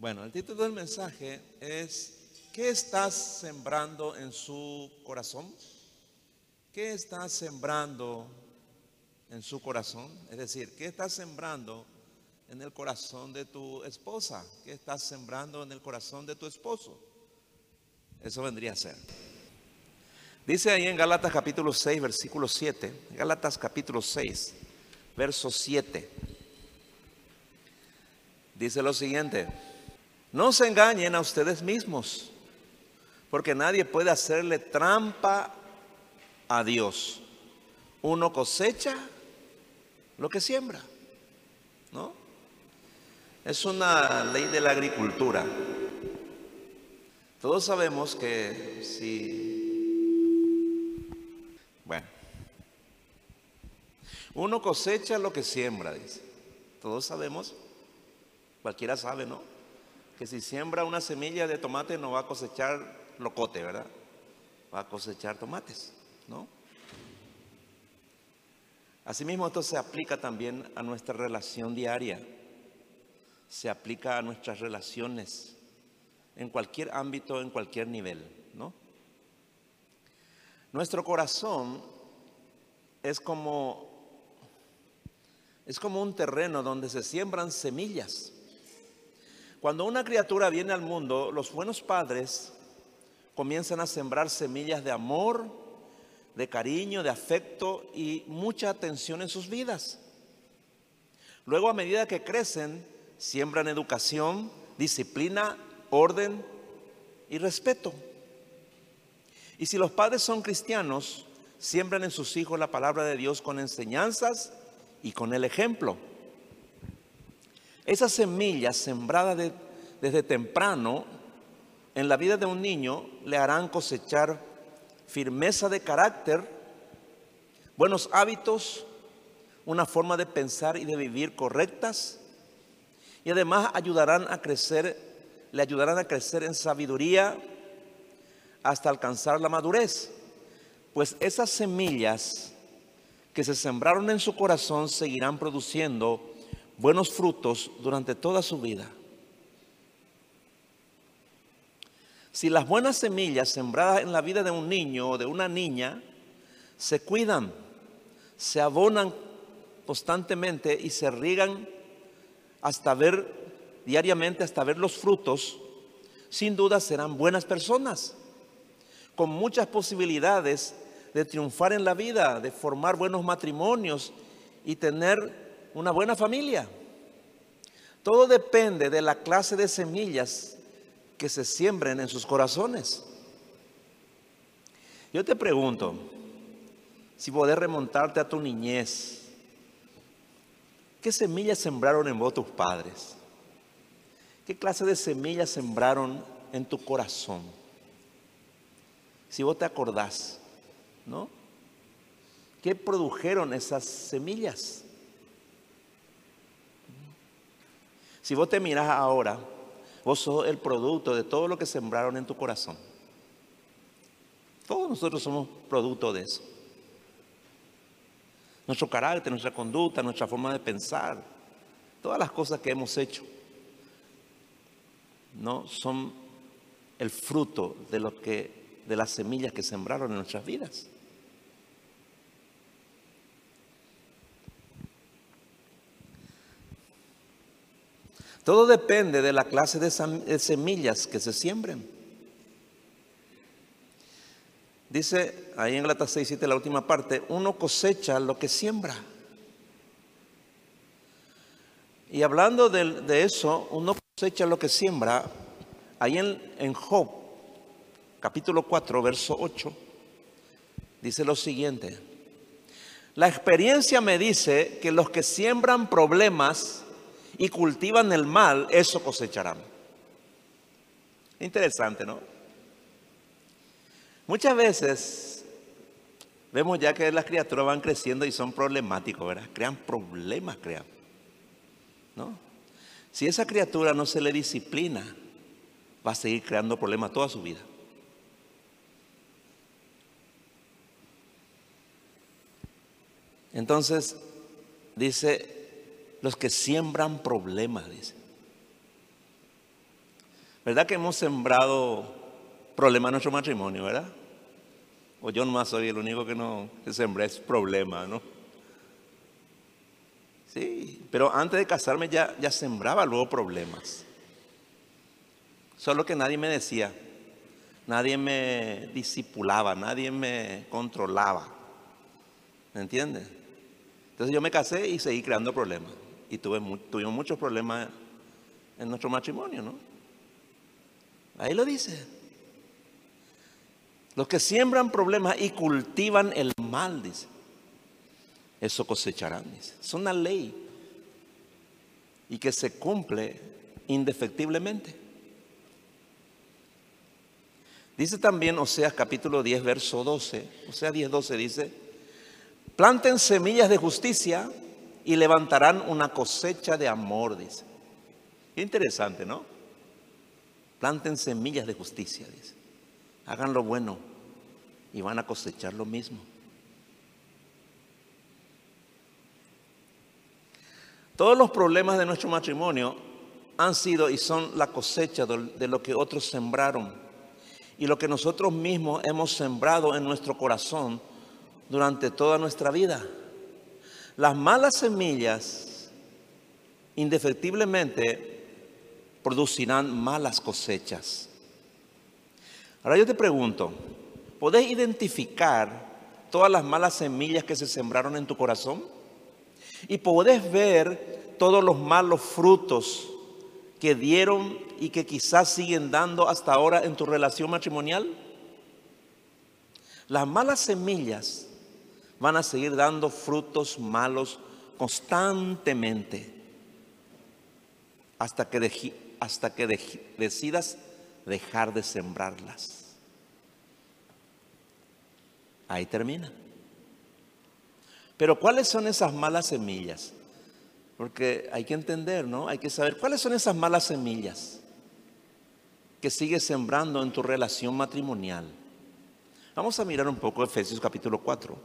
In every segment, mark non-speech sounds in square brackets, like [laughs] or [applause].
Bueno, el título del mensaje es ¿Qué estás sembrando en su corazón? ¿Qué estás sembrando en su corazón? Es decir, ¿qué estás sembrando en el corazón de tu esposa? ¿Qué estás sembrando en el corazón de tu esposo? Eso vendría a ser. Dice ahí en Gálatas capítulo 6, versículo 7. Gálatas capítulo 6, verso 7. Dice lo siguiente. No se engañen a ustedes mismos, porque nadie puede hacerle trampa a Dios. Uno cosecha lo que siembra, ¿no? Es una ley de la agricultura. Todos sabemos que si, bueno, uno cosecha lo que siembra, dice. Todos sabemos, cualquiera sabe, ¿no? Que si siembra una semilla de tomate no va a cosechar locote, ¿verdad? Va a cosechar tomates, ¿no? Asimismo, esto se aplica también a nuestra relación diaria, se aplica a nuestras relaciones en cualquier ámbito, en cualquier nivel, ¿no? Nuestro corazón es como es como un terreno donde se siembran semillas. Cuando una criatura viene al mundo, los buenos padres comienzan a sembrar semillas de amor, de cariño, de afecto y mucha atención en sus vidas. Luego, a medida que crecen, siembran educación, disciplina, orden y respeto. Y si los padres son cristianos, siembran en sus hijos la palabra de Dios con enseñanzas y con el ejemplo. Esas semillas sembradas desde temprano en la vida de un niño le harán cosechar firmeza de carácter, buenos hábitos, una forma de pensar y de vivir correctas y además ayudarán a crecer le ayudarán a crecer en sabiduría hasta alcanzar la madurez. Pues esas semillas que se sembraron en su corazón seguirán produciendo buenos frutos durante toda su vida. Si las buenas semillas sembradas en la vida de un niño o de una niña se cuidan, se abonan constantemente y se riegan hasta ver diariamente hasta ver los frutos, sin duda serán buenas personas, con muchas posibilidades de triunfar en la vida, de formar buenos matrimonios y tener una buena familia. Todo depende de la clase de semillas que se siembren en sus corazones. Yo te pregunto, si podés remontarte a tu niñez, ¿qué semillas sembraron en vos tus padres? ¿Qué clase de semillas sembraron en tu corazón? Si vos te acordás, ¿no? ¿Qué produjeron esas semillas? Si vos te mirás ahora, vos sos el producto de todo lo que sembraron en tu corazón. Todos nosotros somos producto de eso. Nuestro carácter, nuestra conducta, nuestra forma de pensar, todas las cosas que hemos hecho no son el fruto de lo que de las semillas que sembraron en nuestras vidas. Todo depende de la clase de semillas que se siembren. Dice ahí en Galatas 6, 7, la última parte, uno cosecha lo que siembra. Y hablando de, eso, uno cosecha lo que siembra, ahí en, en Job, capítulo 4, verso 8, dice lo siguiente. La experiencia me dice que los que siembran problemas y cultivan el mal, eso cosecharán. Interesante, ¿no? Muchas veces vemos ya que las criaturas van creciendo y son problemáticos, ¿verdad? Crean problemas, crean. ¿No? Si esa criatura no se le disciplina, va a seguir creando problemas toda su vida. Entonces, dice, los que siembran problemas, dice. ¿Verdad que hemos sembrado problemas en nuestro matrimonio, verdad? O yo nomás soy el único que no que sembré es problema, ¿no? Sí, pero antes de casarme ya, ya sembraba luego problemas. Solo que nadie me decía, nadie me disipulaba, nadie me controlaba. ¿Me entiendes? Entonces yo me casé y seguí creando problemas. Y tuve, tuvimos muchos problemas en nuestro matrimonio, ¿no? Ahí lo dice. Los que siembran problemas y cultivan el mal, dice eso cosecharán. Es una ley y que se cumple indefectiblemente. Dice también Oseas capítulo 10, verso 12, Oseas 10, 12 dice, planten semillas de justicia y levantarán una cosecha de amor, dice. Qué interesante, ¿no? Planten semillas de justicia, dice. Hagan lo bueno y van a cosechar lo mismo. Todos los problemas de nuestro matrimonio han sido y son la cosecha de lo que otros sembraron y lo que nosotros mismos hemos sembrado en nuestro corazón durante toda nuestra vida. Las malas semillas indefectiblemente producirán malas cosechas. Ahora yo te pregunto, ¿podés identificar todas las malas semillas que se sembraron en tu corazón? Y podés ver todos los malos frutos que dieron y que quizás siguen dando hasta ahora en tu relación matrimonial. Las malas semillas van a seguir dando frutos malos constantemente hasta que, hasta que decidas dejar de sembrarlas. Ahí termina. Pero ¿cuáles son esas malas semillas? Porque hay que entender, ¿no? Hay que saber cuáles son esas malas semillas que sigues sembrando en tu relación matrimonial. Vamos a mirar un poco Efesios capítulo 4,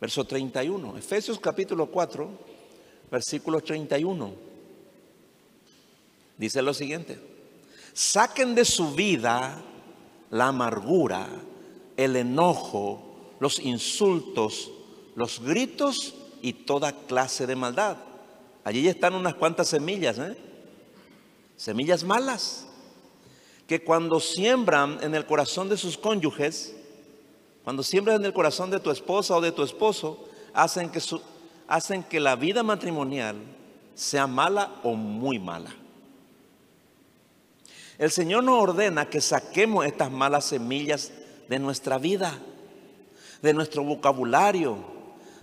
verso 31. Efesios capítulo 4, versículo 31. Dice lo siguiente. Saquen de su vida la amargura, el enojo, los insultos, los gritos y toda clase de maldad. Allí ya están unas cuantas semillas, ¿eh? semillas malas, que cuando siembran en el corazón de sus cónyuges, cuando siembran en el corazón de tu esposa o de tu esposo, hacen que, su, hacen que la vida matrimonial sea mala o muy mala. El Señor nos ordena que saquemos estas malas semillas de nuestra vida, de nuestro vocabulario,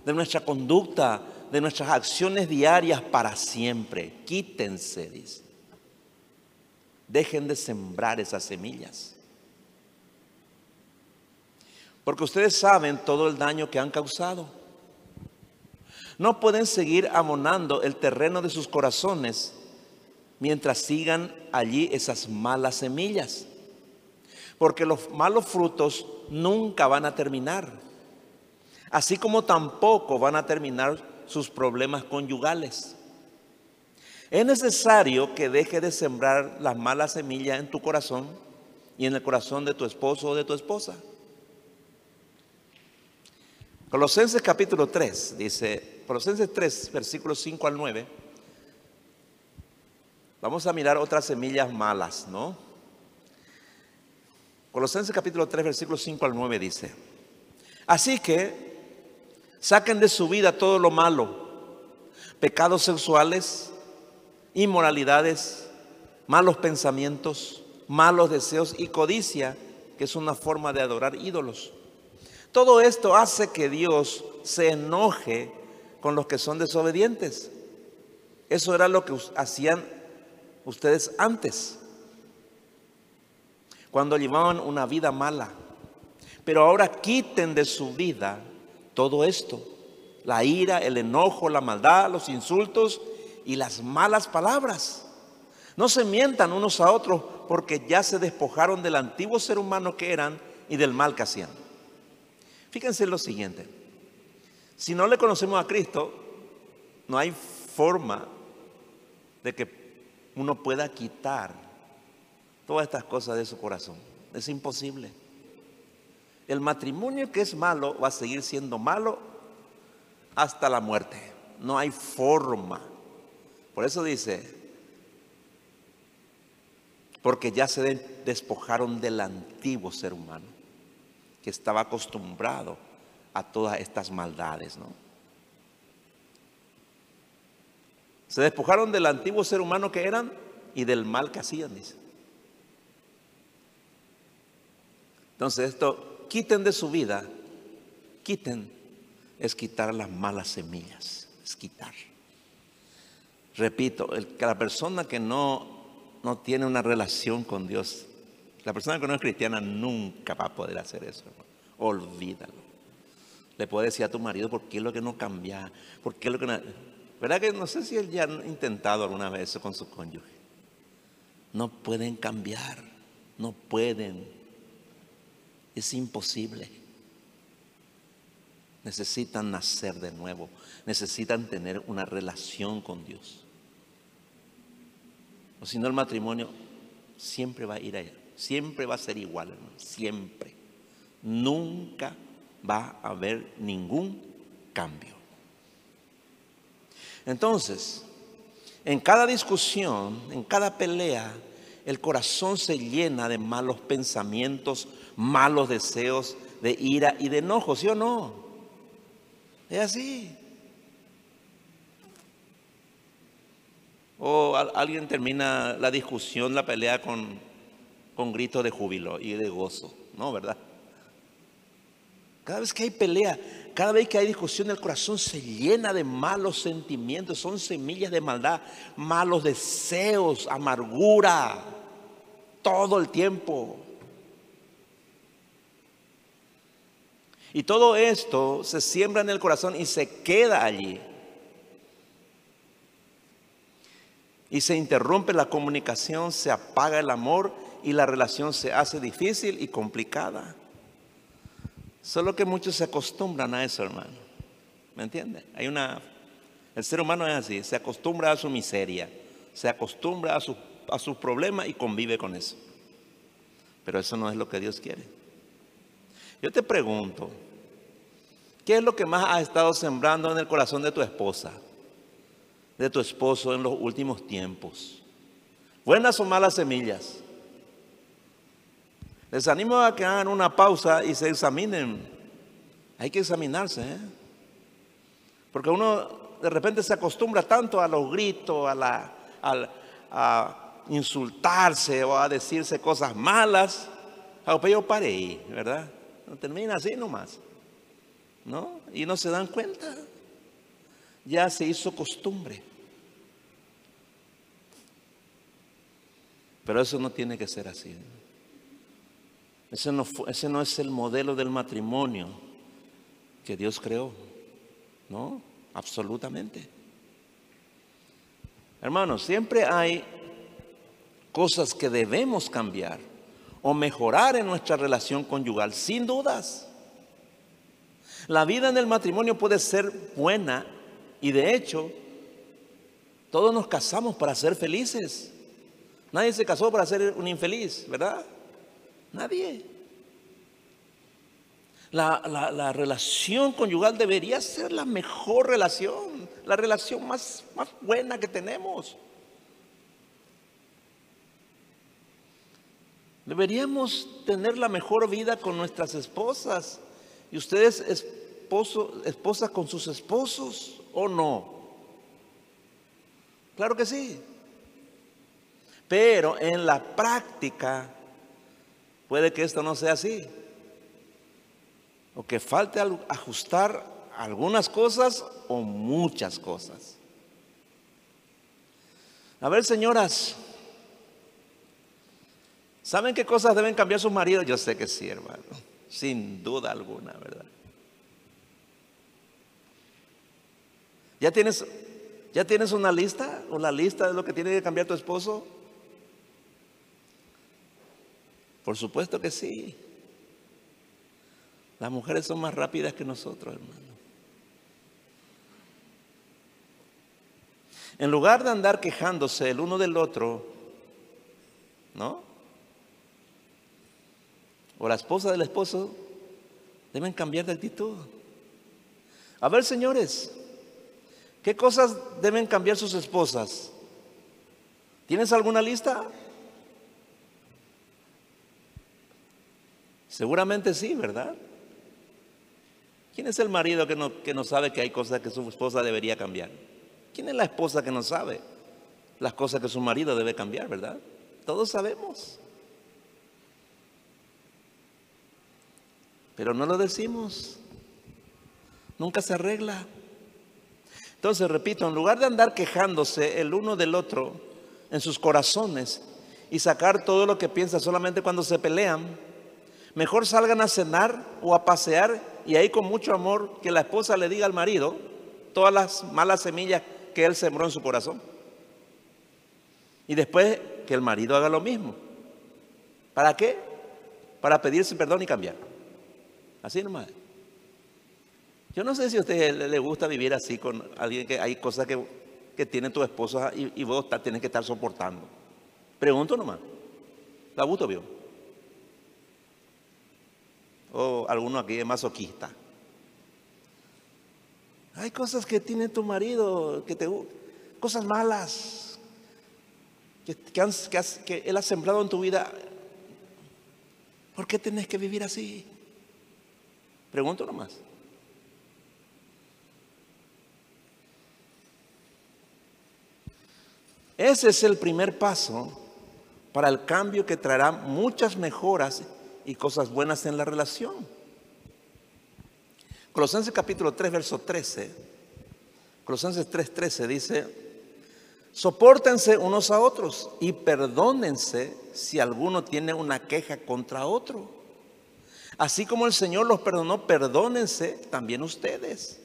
de nuestra conducta, de nuestras acciones diarias para siempre. Quítense. Dejen de sembrar esas semillas. Porque ustedes saben todo el daño que han causado. No pueden seguir amonando el terreno de sus corazones mientras sigan allí esas malas semillas. Porque los malos frutos nunca van a terminar así como tampoco van a terminar sus problemas conyugales. Es necesario que deje de sembrar las malas semillas en tu corazón y en el corazón de tu esposo o de tu esposa. Colosenses capítulo 3 dice, Colosenses 3, versículos 5 al 9. Vamos a mirar otras semillas malas, ¿no? Colosenses capítulo 3, versículos 5 al 9 dice, así que Saquen de su vida todo lo malo, pecados sexuales, inmoralidades, malos pensamientos, malos deseos y codicia, que es una forma de adorar ídolos. Todo esto hace que Dios se enoje con los que son desobedientes. Eso era lo que hacían ustedes antes, cuando llevaban una vida mala. Pero ahora quiten de su vida todo esto, la ira, el enojo, la maldad, los insultos y las malas palabras. No se mientan unos a otros porque ya se despojaron del antiguo ser humano que eran y del mal que hacían. Fíjense lo siguiente, si no le conocemos a Cristo, no hay forma de que uno pueda quitar todas estas cosas de su corazón. Es imposible. El matrimonio que es malo va a seguir siendo malo hasta la muerte. No hay forma. Por eso dice, porque ya se despojaron del antiguo ser humano, estaba acostumbrado a todas estas maldades, ¿no? Se despojaron del antiguo ser humano que eran y del mal que hacían, dice. Entonces esto, quiten de su vida, quiten, es quitar las malas semillas, es quitar. Repito, la persona que no, no tiene una relación con Dios, la persona que no es cristiana nunca va a poder hacer eso, Olvídalo. Le puede decir a tu marido, ¿por qué es lo que no cambia? ¿Por qué es lo que no... ¿Verdad que no sé si él ya ha intentado alguna vez eso con su cónyuge? No pueden cambiar, no pueden. Es imposible. Necesitan nacer de nuevo, necesitan tener una relación con Dios. O si no, el matrimonio siempre va a ir allá, siempre va a ser igual, siempre. Nunca va a haber ningún cambio. Entonces, en cada discusión, en cada pelea, el corazón se llena de malos pensamientos, malos deseos, de ira y de enojo, ¿sí o no? Es así. O alguien termina la discusión, la pelea con, con gritos de júbilo y de gozo, ¿no? ¿Verdad? Cada vez que hay pelea, cada vez que hay discusión, el corazón se llena de malos sentimientos, son semillas de maldad, malos deseos, amargura, todo el tiempo. Y todo esto se siembra en el corazón y se queda allí. Y se interrumpe la comunicación, se apaga el amor y la relación se hace difícil y complicada. Solo que muchos se acostumbran a eso, hermano. ¿Me entiende? Hay una. El ser humano es así, se acostumbra a su miseria, se acostumbra a, su, a sus problemas y convive con eso. Pero eso no es lo que Dios quiere. Yo te pregunto, ¿qué es lo que más has estado sembrando en el corazón de tu esposa, de tu esposo en los últimos tiempos? ¿Buenas o malas semillas? Les animo a que hagan una pausa y se examinen. Hay que examinarse, ¿eh? Porque uno de repente se acostumbra tanto a los gritos, a, la, a, insultarse o a decirse cosas malas. Ah, pues yo paré ¿verdad? No termina así nomás. ¿No? Y no se dan cuenta. Ya se hizo costumbre. Pero eso no tiene que ser así. Ese no, ese no es el modelo del matrimonio que Dios creó. No, absolutamente. Hermanos, siempre hay cosas que debemos cambiar o mejorar en nuestra relación conyugal, sin dudas. La vida en el matrimonio puede ser buena y de hecho todos nos casamos para ser felices. Nadie se casó para ser un infeliz, ¿verdad? Nadie. La, relación conyugal debería ser la mejor relación, la relación más, más buena que tenemos. Deberíamos tener la mejor vida con nuestras esposas. ¿Y ustedes esposo, esposas con sus esposos o no? Claro que sí. Pero en la práctica Puede que esto no sea así. O que falte ajustar algunas cosas o muchas cosas. A ver, señoras, ¿saben qué cosas deben cambiar sus maridos? Yo sé que sí, hermano, sin duda alguna, ¿verdad? ¿Ya tienes, ¿Ya tienes una lista o la lista de lo que tiene que cambiar tu esposo? Por supuesto que sí. Las mujeres son más rápidas que nosotros, hermano. En lugar de andar quejándose el uno del otro, ¿no? o la esposa del esposo deben cambiar de actitud. A ver, señores, ¿qué cosas deben cambiar sus esposas? ¿Tienes alguna lista? Seguramente sí, ¿verdad? ¿Quién es el marido que no, que no sabe que hay cosas que su esposa debería cambiar? ¿Quién es la esposa que no sabe las cosas que su marido debe cambiar, verdad? Todos sabemos. Pero no lo decimos. Nunca se arregla. Entonces, repito, en lugar de andar quejándose el uno del otro en sus corazones y sacar todo lo que piensa solamente cuando se pelean, mejor salgan a cenar o a pasear y ahí con mucho amor que la esposa le diga al marido todas las malas semillas que él sembró en su corazón. Y después que el marido haga lo mismo. ¿Para qué? Para pedirse perdón y cambiar. Así nomás. Yo no sé si a usted le gusta vivir así con alguien que hay cosas que, que tiene tu esposa y, vos tienes que estar soportando. Pregunto nomás. ¿La gusto vio? O alguno aquí es masoquista. Hay cosas que tiene tu marido, que te cosas malas, que, que, él ha sembrado en tu vida. ¿Por qué tenés que vivir así? Pregunto nomás. Ese es el primer paso para el cambio que traerá muchas mejoras y cosas buenas en la relación. Colosenses capítulo 3, verso 13. Colosenses 3, 13 dice, soportense unos a otros y perdónense si alguno tiene una queja contra otro. Así como el Señor los perdonó, perdónense también ustedes.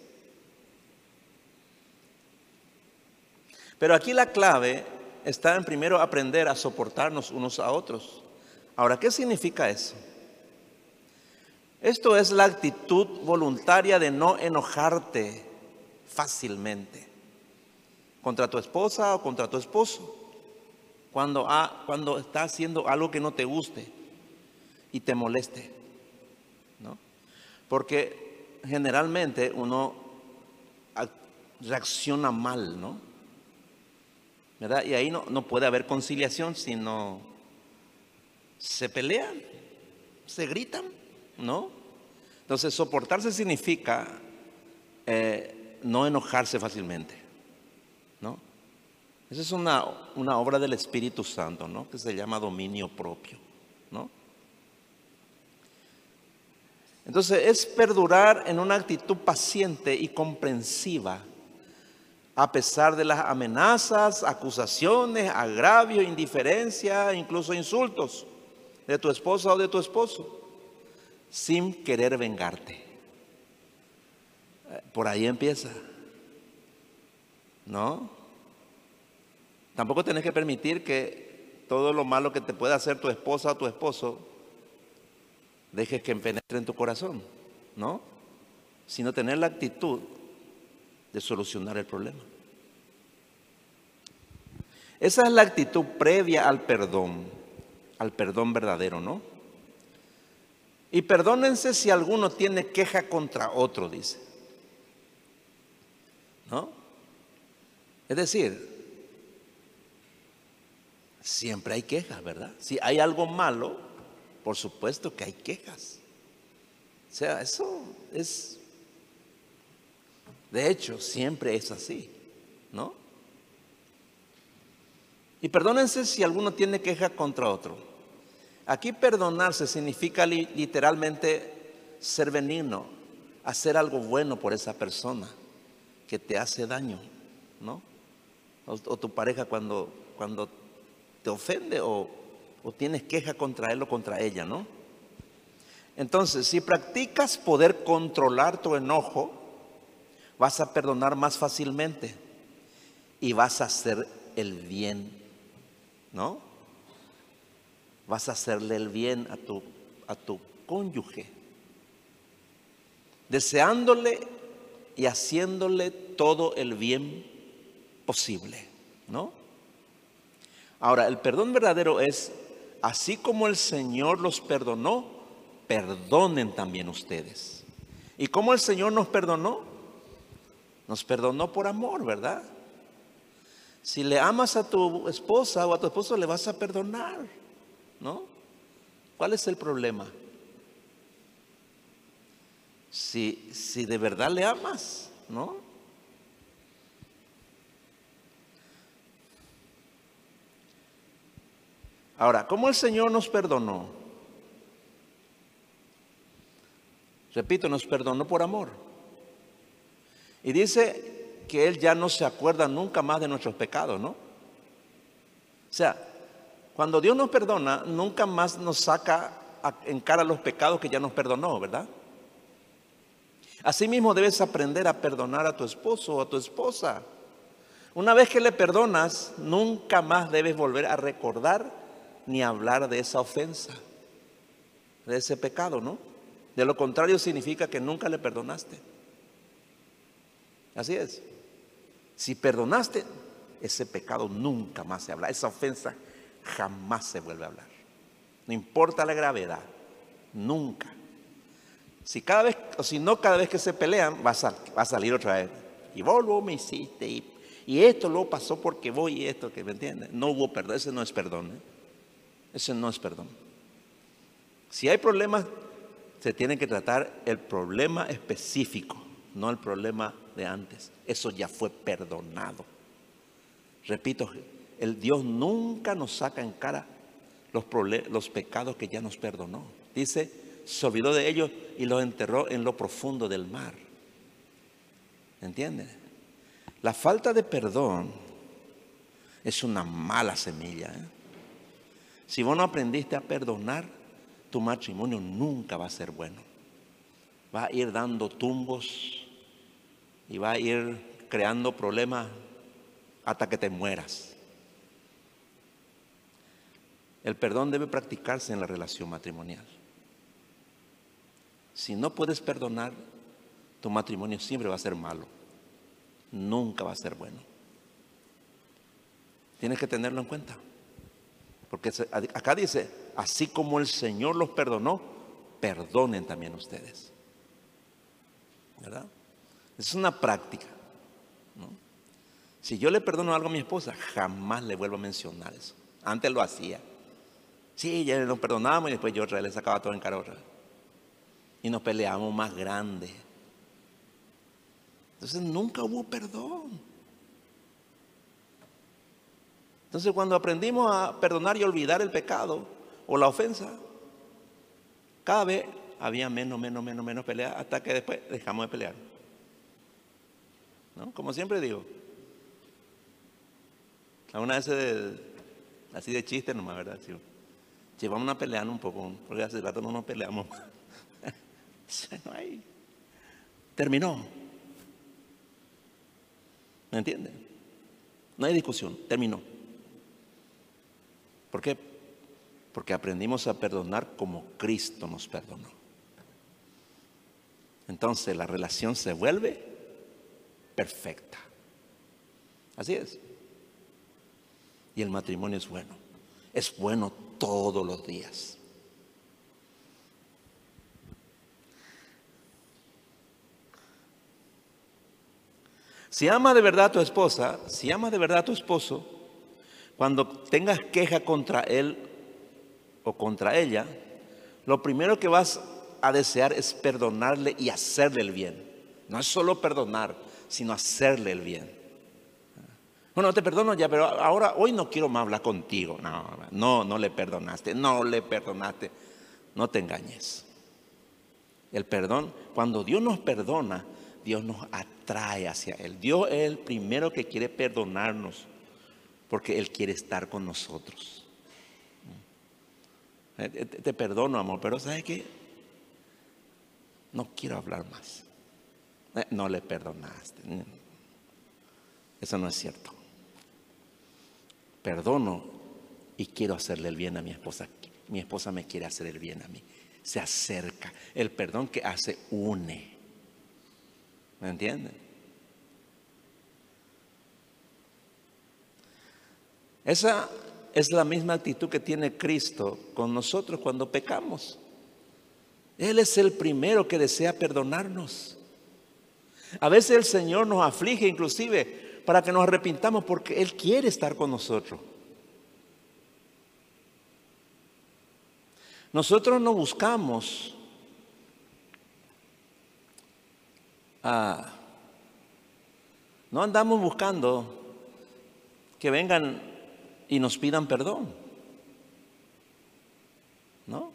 Pero aquí la clave está en primero aprender a soportarnos unos a otros. Ahora, ¿qué significa eso? Esto es la actitud voluntaria de no enojarte fácilmente contra tu esposa o contra tu esposo cuando, cuando está haciendo algo que no te guste y te moleste. ¿no? Porque generalmente uno reacciona mal, ¿no? ¿Verdad? Y ahí no, no puede haber conciliación, sino se pelean, se gritan. ¿No? Entonces, soportarse significa eh, no enojarse fácilmente, ¿no? Esa es una, una, obra del Espíritu Santo, ¿no? Que se llama dominio propio, ¿no? Entonces, es perdurar en una actitud paciente y comprensiva a pesar de las amenazas, acusaciones, agravio, indiferencia, incluso insultos de tu esposa o de tu esposo sin querer vengarte. Por ahí empieza. ¿No? Tampoco tenés que permitir que todo lo malo que te pueda hacer tu esposa o tu esposo dejes que penetre en tu corazón, ¿no? Sino tener la actitud de solucionar el problema. Esa es la actitud previa al perdón, al perdón verdadero, ¿no? Y perdónense si alguno tiene queja contra otro, dice. ¿No? Es decir, siempre hay quejas, ¿verdad? Si hay algo malo, por supuesto que hay quejas. O sea, eso es, de hecho, siempre es así, ¿no? Y perdónense si alguno tiene queja contra otro. Aquí perdonarse significa literalmente ser benigno, hacer algo bueno por esa persona que te hace daño, ¿no? O, tu pareja cuando, cuando te ofende o, o tienes queja contra él o contra ella, ¿no? Entonces, si practicas poder controlar tu enojo, vas a perdonar más fácilmente y vas a hacer el bien, ¿no? Vas a hacerle el bien a tu, a tu cónyuge, deseándole y haciéndole todo el bien posible, ¿no? Ahora, el perdón verdadero es, así como el Señor los perdonó, perdonen también ustedes. ¿Y cómo el Señor nos perdonó? Nos perdonó por amor, ¿verdad? Si le amas a tu esposa o a tu esposo, le vas a perdonar, ¿no? ¿Cuál es el problema? Si, si de verdad le amas, ¿no? Ahora, ¿cómo el Señor nos perdonó? Repito, nos perdonó por amor. Y dice que Él ya no se acuerda nunca más de nuestros pecados, ¿no? O sea, cuando Dios nos perdona, nunca más nos saca en cara los pecados que ya nos perdonó, ¿verdad? Asimismo debes aprender a perdonar a tu esposo o a tu esposa. Una vez que le perdonas, nunca más debes volver a recordar ni hablar de esa ofensa, de ese pecado, ¿no? De lo contrario significa que nunca le perdonaste. Así es. Si perdonaste, ese pecado nunca más se habla. Esa ofensa jamás se vuelve a hablar. No importa la gravedad, nunca. Si cada vez, o si no cada vez que se pelean, va a, salir otra vez. Y vos lo me hiciste, y, esto lo pasó porque voy y esto, que me entiendes. No hubo perdón, ese no es perdón. ¿eh? Ese no es perdón. Si hay problemas, se tiene que tratar el problema específico, no el problema de antes. Eso ya fue perdonado. Repito, el Dios nunca nos saca en cara los, pecados que ya nos perdonó. Dice, se olvidó de ellos y los enterró en lo profundo del mar. ¿Entienden? La falta de perdón es una mala semilla. ¿eh? Si vos no aprendiste a perdonar, tu matrimonio nunca va a ser bueno. Va a ir dando tumbos y va a ir creando problemas hasta que te mueras. El perdón debe practicarse en la relación matrimonial. Si no puedes perdonar, tu matrimonio siempre va a ser malo. Nunca va a ser bueno. Tienes que tenerlo en cuenta. Porque acá dice, así como el Señor los perdonó, perdonen también ustedes. ¿Verdad? Es una práctica. Si yo le perdono algo a mi esposa, jamás le vuelvo a mencionar eso. Antes lo hacía. Sí, ya nos perdonamos y después yo le sacaba todo en cara otra. Y nos peleamos más grande. Entonces nunca hubo perdón. Entonces cuando aprendimos a perdonar y olvidar el pecado o la ofensa, cada vez había menos, menos, menos, menos pelea hasta que después dejamos de pelear. ¿No? Como siempre digo. Alguna vez así de chiste nomás, ¿verdad? Llevamos a pelear un poco, porque hace rato no nos peleamos. [laughs] Terminó. ¿Me entienden? No hay discusión, terminó. ¿Por qué? Porque aprendimos a perdonar como Cristo nos perdonó. Entonces la relación se vuelve perfecta. Así es. Y el matrimonio es bueno. Es bueno todos los días. Si ama de verdad a tu esposa, si ama de verdad a tu esposo, cuando tengas queja contra él o contra ella, lo primero que vas a desear es perdonarle y hacerle el bien. No es solo perdonar, sino hacerle el bien. Bueno, te perdono ya, pero ahora hoy no quiero más hablar contigo. No, no, no le perdonaste, no le perdonaste. No te engañes. El perdón, cuando Dios nos perdona, Dios nos atrae hacia Él. Dios es el primero que quiere perdonarnos porque Él quiere estar con nosotros. Eh, te, perdono, amor, pero ¿sabes qué? No quiero hablar más. Eh, no le perdonaste. Eso no es cierto. Perdono y quiero hacerle el bien a mi esposa. Mi esposa me quiere hacer el bien a mí. Se acerca. El perdón que hace une. ¿Me entienden? Esa es la misma actitud que tiene Cristo con nosotros cuando pecamos. Él es el primero que desea perdonarnos. A veces el Señor nos aflige inclusive para que nos arrepintamos porque Él quiere estar con nosotros. Nosotros no buscamos no andamos buscando que vengan y nos pidan perdón. ¿No?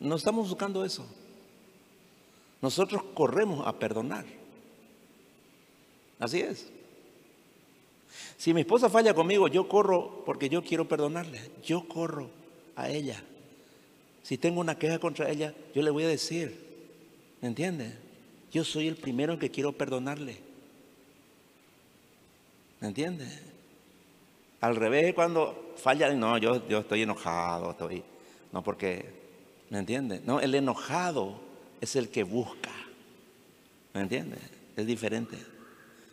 No estamos buscando eso. Nosotros corremos a perdonar. Así es. Si mi esposa falla conmigo, yo corro porque yo quiero perdonarle. Yo corro a ella. Si tengo una queja contra ella, yo le voy a decir, ¿me entiende? Yo soy el primero que quiero perdonarle. ¿Me entiende? Al revés, cuando falla, no, yo, yo estoy enojado, estoy, no, porque, ¿me entiende? No, el enojado es el que busca. ¿Me entiendes? Es diferente.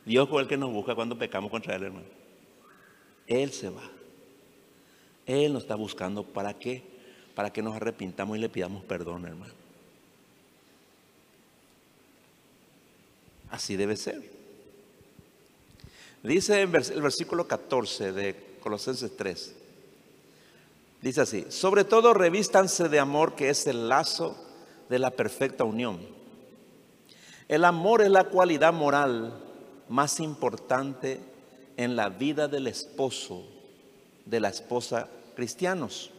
Dios es el que nos busca cuando pecamos contra Él, hermano. Él se va. Él nos está buscando. ¿Para qué? Para que nos arrepintamos y le pidamos perdón, hermano. Así debe ser. Dice el versículo 14 de Colosenses 3. Dice así, sobre todo revístanse de amor que es el lazo de la perfecta unión. El amor es la cualidad moral más importante en la vida del esposo, de la esposa cristianos,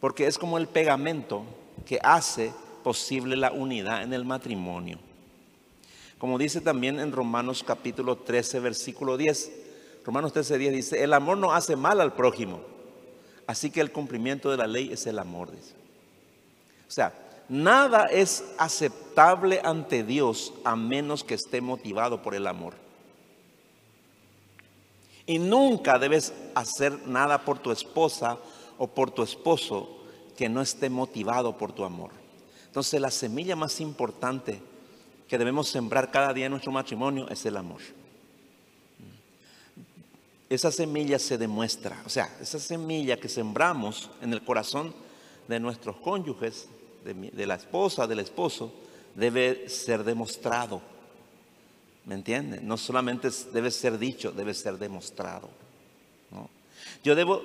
porque es como el pegamento que hace posible la unidad en el matrimonio. Como dice también en Romanos capítulo 13, versículo 10. Romanos 13, 10 dice, el amor no hace mal al prójimo, así que el cumplimiento de la ley es el amor. O sea, Nada es aceptable ante Dios a menos que esté motivado por el amor. Y nunca debes hacer nada por tu esposa o por tu esposo que no esté motivado por tu amor. Entonces la semilla más importante que debemos sembrar cada día en nuestro matrimonio es el amor. Esa semilla se demuestra, o sea, esa semilla que sembramos en el corazón de nuestros cónyuges de, la esposa, del esposo, debe ser demostrado. ¿Me entiende? No solamente debe ser dicho, debe ser demostrado. Yo debo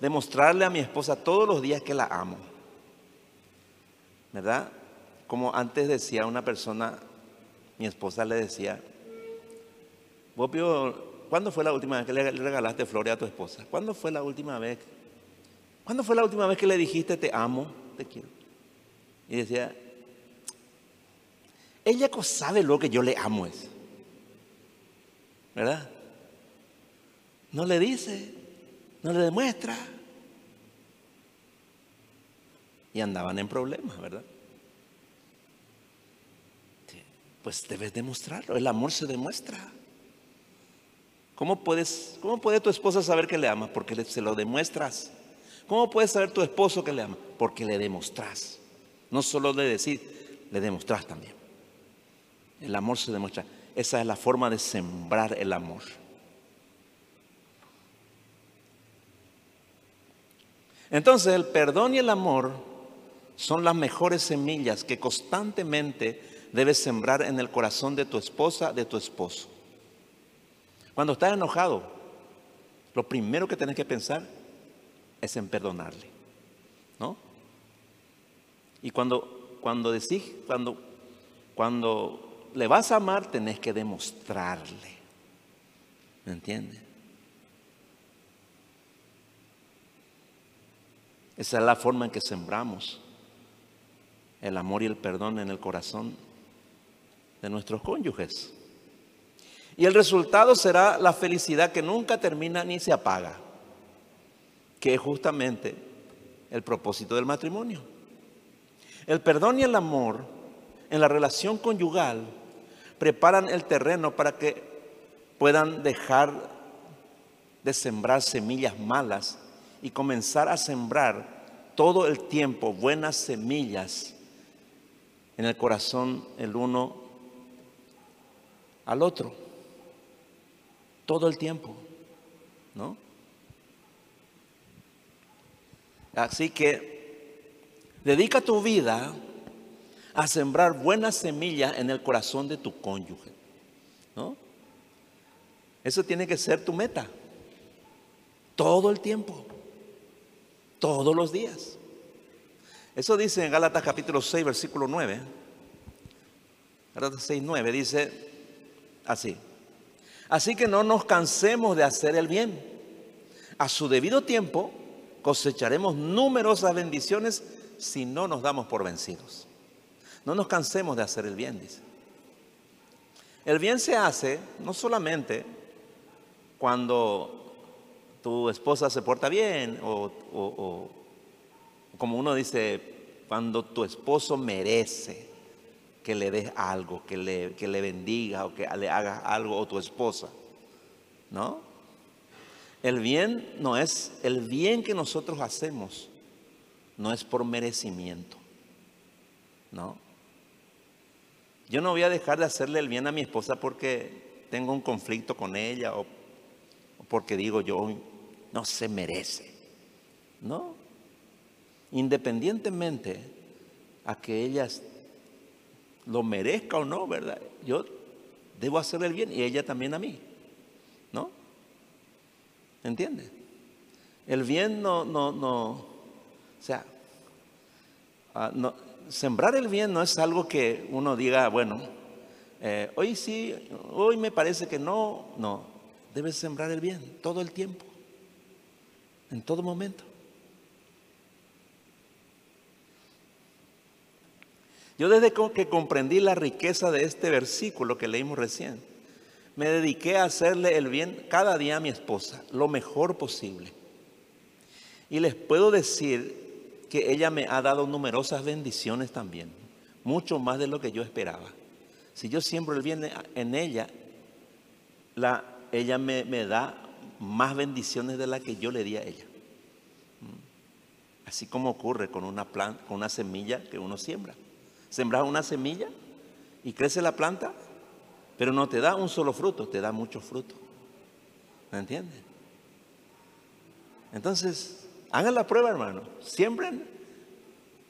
demostrarle a mi esposa todos los días que la amo. ¿Verdad? Como antes decía una persona, mi esposa le decía, ¿cuándo fue la última vez que le regalaste flores a tu esposa? ¿Cuándo fue la última vez? ¿Cuándo fue la última vez que le dijiste te amo, te quiero? Y decía, ella sabe lo que yo le amo es. ¿Verdad? No le dice, no le demuestra. Y andaban en problemas, ¿verdad? Pues debes demostrarlo. El amor se demuestra. ¿Cómo, puedes, ¿Cómo puede tu esposa saber que le amas? Porque se lo demuestras. ¿Cómo puede saber tu esposo que le ama? Porque le demostras. No solo de decir, le demostras también. El amor se demuestra. Esa es la forma de sembrar el amor. Entonces el perdón y el amor son las mejores semillas que constantemente debes sembrar en el corazón de tu esposa, de tu esposo. Cuando estás enojado, lo primero que tienes que pensar es en perdonarle. ¿No? Y cuando, cuando decís, cuando, cuando le vas a amar, tenés que demostrarle. ¿Me entiendes? Esa es la forma en que sembramos el amor y el perdón en el corazón de nuestros cónyuges. Y el resultado será la felicidad que nunca termina ni se apaga, que es justamente el propósito del matrimonio. El perdón y el amor en la relación conyugal preparan el terreno para que puedan dejar de sembrar semillas malas y comenzar a sembrar todo el tiempo buenas semillas en el corazón el uno al otro. Todo el tiempo, ¿no? Así que Dedica tu vida a sembrar buenas semillas en el corazón de tu cónyuge. ¿no? Eso tiene que ser tu meta. Todo el tiempo. Todos los días. Eso dice en Gálatas capítulo 6, versículo 9. Gálatas 6, 9 dice así. Así que no nos cansemos de hacer el bien. A su debido tiempo cosecharemos numerosas bendiciones si no nos damos por vencidos. No nos cansemos de hacer el bien, dice. El bien se hace no solamente cuando tu esposa se porta bien o, como uno dice, cuando tu esposo merece que le des algo, que le, que le bendiga o que le hagas algo o tu esposa. ¿No? El bien no es, el bien que nosotros hacemos no es por merecimiento. ¿No? Yo no voy a dejar de hacerle el bien a mi esposa porque tengo un conflicto con ella o, porque digo yo, no se merece. No. Independientemente a que ella lo merezca o no, ¿verdad? Yo debo hacerle el bien y ella también a mí. ¿No? ¿Entiende? El bien no, no, no, o sea, ah, sembrar el bien no es algo que uno diga, bueno, eh, hoy sí, hoy me parece que no, no, debes sembrar el bien todo el tiempo, en todo momento. Yo desde que comprendí la riqueza de este versículo que leímos recién, me dediqué a hacerle el bien cada día a mi esposa, lo mejor posible. Y les puedo decir que ella me ha dado numerosas bendiciones también, mucho más de lo que yo esperaba. Si yo siembro el bien en ella, la, ella me, da más bendiciones de las que yo le di a ella. Así como ocurre con una, planta, con una semilla que uno siembra. Sembras una semilla y crece la planta, pero no te da un solo fruto, te da mucho fruto. ¿Me entiendes? Entonces, Hagan la prueba, hermano. Siembren,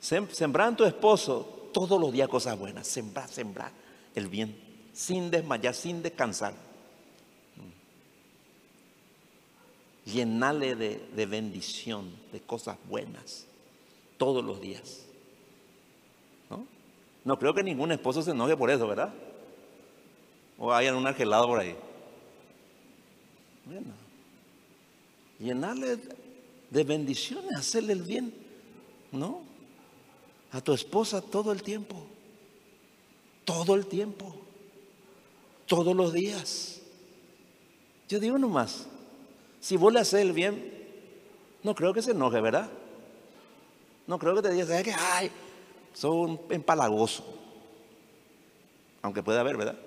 sembran tu esposo todos los días cosas buenas. Sembrar, sembrar el bien, sin desmayar, sin descansar. Llenarle de, de bendición, de cosas buenas, todos los días. ¿No? no creo que ningún esposo se enoje por eso, ¿verdad? O hayan un argelado por ahí. Bueno, llenarle de bendiciones, hacerle el bien, ¿no? A tu esposa todo el tiempo, todo el tiempo, todos los días. Yo digo nomás, si vos le haces el bien, no creo que se enoje, ¿verdad? No creo que te diga, que, ay, son empalagoso. Aunque pueda haber, ¿verdad?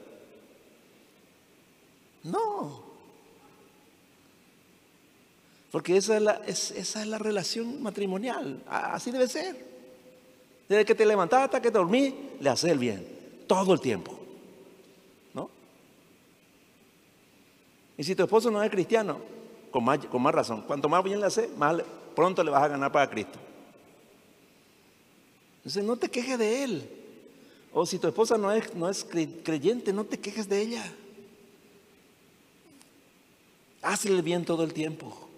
No, porque esa es, la, relación matrimonial. Así debe ser. Desde que te levantas hasta que te dormís, le haces el bien. Todo el tiempo. ¿No? Y si tu esposo no es cristiano, con más, con más razón, cuanto más bien le haces, más pronto le vas a ganar para Cristo. Entonces no te quejes de él. O si tu esposa no es, no es creyente, no te quejes de ella. Hazle el bien todo el tiempo.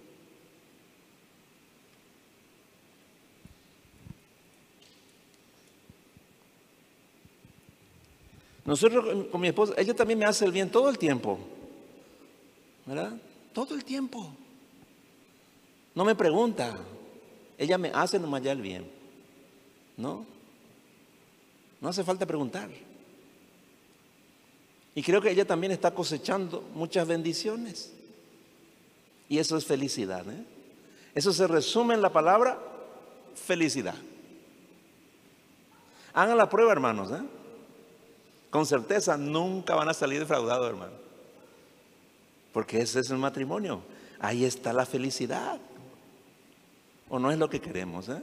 Nosotros con mi esposa, ella también me hace el bien todo el tiempo. ¿Verdad? Todo el tiempo. No me pregunta. Ella me hace nomás ya el bien. ¿No? No hace falta preguntar. Y creo que ella también está cosechando muchas bendiciones. Y eso es felicidad. ¿eh? Eso se resume en la palabra felicidad. Hagan la prueba, hermanos. ¿eh? Con certeza nunca van a salir defraudados, hermano. Porque ese es el matrimonio. Ahí está la felicidad. ¿O no es lo que queremos? Eh?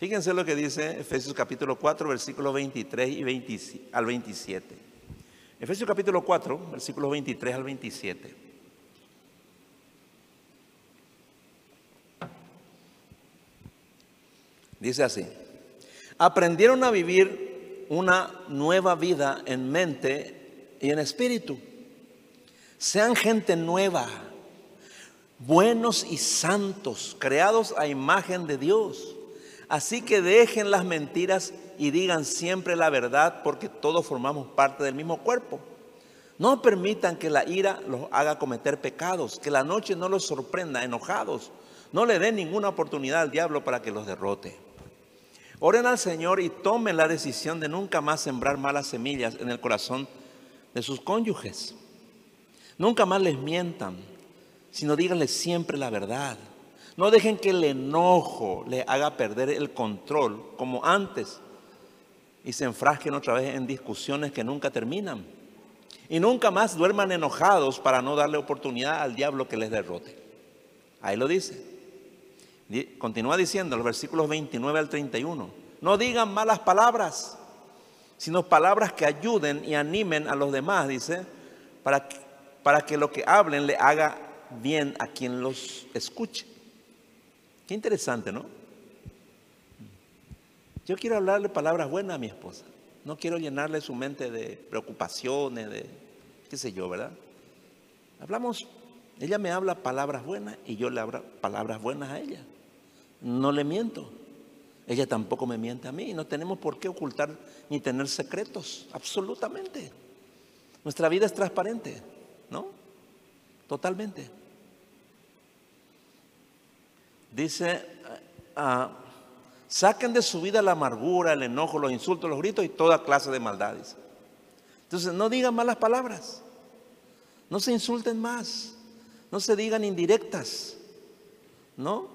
Fíjense lo que dice Efesios capítulo 4, versículos 23 y al 27. Efesios capítulo 4, versículos 23 al 27. Dice así, aprendieron a vivir una nueva vida en mente y en espíritu. Sean gente nueva, buenos y santos, creados a imagen de Dios. Así que dejen las mentiras y digan siempre la verdad porque todos formamos parte del mismo cuerpo. No permitan que la ira los haga cometer pecados, que la noche no los sorprenda enojados. No le den ninguna oportunidad al diablo para que los derrote. Oren al Señor y tomen la decisión de nunca más sembrar malas semillas en el corazón de sus cónyuges. Nunca más les mientan, sino díganles siempre la verdad. No dejen que el enojo le haga perder el control como antes y se enfrasquen otra vez en discusiones que nunca terminan. Y nunca más duerman enojados para no darle oportunidad al diablo que les derrote. Ahí lo dice. Continúa diciendo los versículos 29 al 31. No digan malas palabras, sino palabras que ayuden y animen a los demás, dice, para, para que lo que hablen le haga bien a quien los escuche. Qué interesante, ¿no? Yo quiero hablarle palabras buenas a mi esposa. No quiero llenarle su mente de preocupaciones, de qué sé yo, ¿verdad? Hablamos, ella me habla palabras buenas y yo le hablo palabras buenas a ella. No le miento. Ella tampoco me miente a mí. No tenemos por qué ocultar ni tener secretos, absolutamente. Nuestra vida es transparente, ¿no? Totalmente. Dice, ah, Saquen de su vida la amargura, el enojo, los insultos, los gritos y toda clase de maldades. Entonces, no digan malas palabras. No se insulten más. No se digan indirectas. ¿No?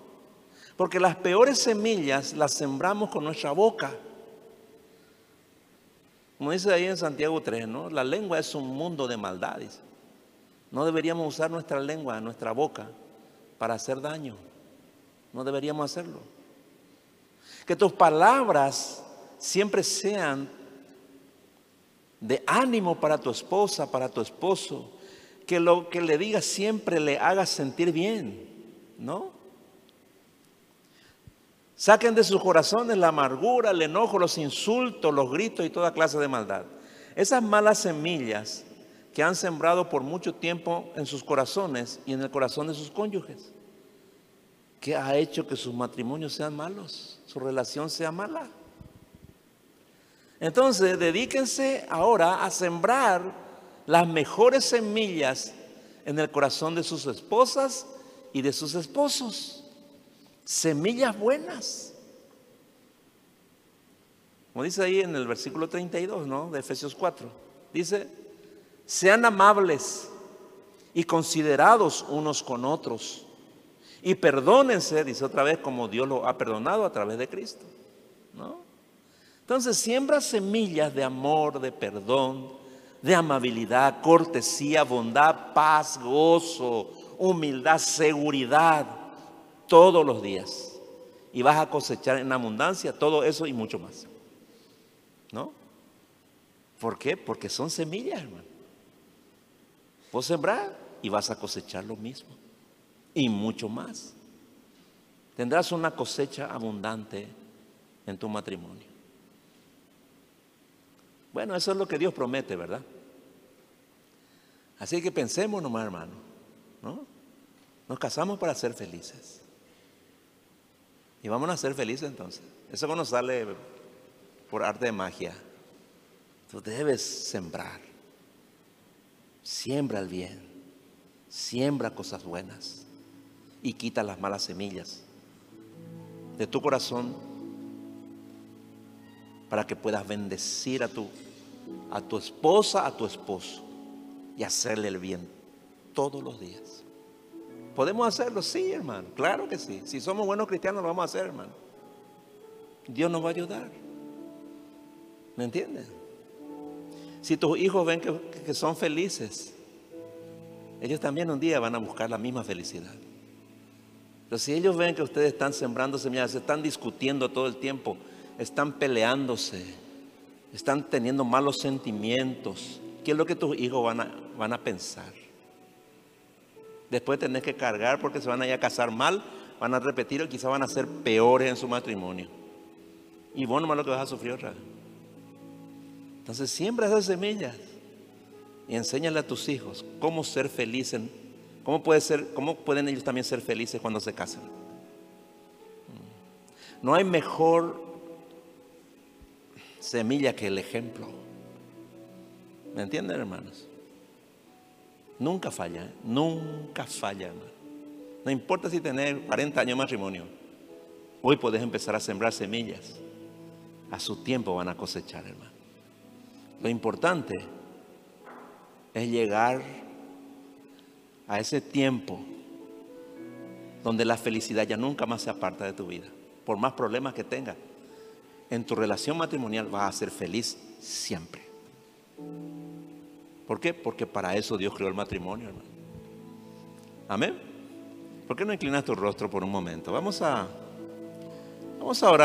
Porque las peores semillas las sembramos con nuestra boca. Como dice ahí en Santiago 3, ¿no? La lengua es un mundo de maldades. No deberíamos usar nuestra lengua, nuestra boca, para hacer daño. No deberíamos hacerlo. Que tus palabras siempre sean de ánimo para tu esposa, para tu esposo. Que lo que le digas siempre le haga sentir bien, ¿no? Saquen de sus corazones la amargura, el enojo, los insultos, los gritos y toda clase de maldad. Esas malas semillas que han sembrado por mucho tiempo en sus corazones y en el corazón de sus cónyuges. ¿Qué ha hecho que sus matrimonios sean malos? Su relación sea mala. Entonces, dedíquense ahora a sembrar las mejores semillas en el corazón de sus esposas y de sus esposos. Semillas buenas. Como dice ahí en el versículo 32, ¿no? De Efesios 4. Dice, sean amables y considerados unos con otros y perdónense, dice otra vez, como Dios lo ha perdonado a través de Cristo. ¿no? Entonces siembra semillas de amor, de perdón, de amabilidad, cortesía, bondad, paz, gozo, humildad, seguridad, todos los días. Y vas a cosechar en abundancia todo eso y mucho más. ¿No? ¿Por qué? Porque son semillas, hermano. Vos sembrar y vas a cosechar lo mismo y mucho más. Tendrás una cosecha abundante en tu matrimonio. Bueno, eso es lo que Dios promete, ¿verdad? Así que pensemos nomás, hermano, ¿no? Nos casamos para ser felices. Y vamos a ser felices entonces. Eso no nos sale por arte de magia. Tú debes sembrar. Siembra el bien. Siembra cosas buenas y quita las malas semillas de tu corazón para que puedas bendecir a tu, a tu esposa, a tu esposo y hacerle el bien todos los días. ¿Podemos hacerlo? Sí, hermano, claro que sí. Si somos buenos cristianos lo vamos a hacer, hermano. Dios nos va a ayudar. ¿Me entiendes? Si tus hijos ven que, son felices, ellos también un día van a buscar la misma felicidad. Pero si ellos ven que ustedes están sembrando semillas, se están discutiendo todo el tiempo, están peleándose, están teniendo malos sentimientos, ¿qué es lo que tus hijos van a, van a pensar? Después tenés que cargar porque se van a casar mal, van a repetir o quizás van a ser peores en su matrimonio. Y vos nomás lo que vas a sufrir otra vez. Entonces siembra esas semillas y enséñale a tus hijos cómo ser felices, cómo, cómo pueden ellos también ser felices cuando se casan. No hay mejor semilla que el ejemplo. ¿Me entienden, hermanos? Nunca falla, nunca falla, hermano. No importa si tenés 40 años de matrimonio. Hoy podés empezar a sembrar semillas. A su tiempo van a cosechar, hermano. Lo importante es llegar a ese tiempo donde la felicidad ya nunca más se aparta de tu vida. Por más problemas que tengas, en tu relación matrimonial vas a ser feliz siempre. ¿Por qué? Porque para eso Dios creó el matrimonio, hermano. Amén. ¿Por qué no inclinas tu rostro por un momento? Vamos a, vamos a orar.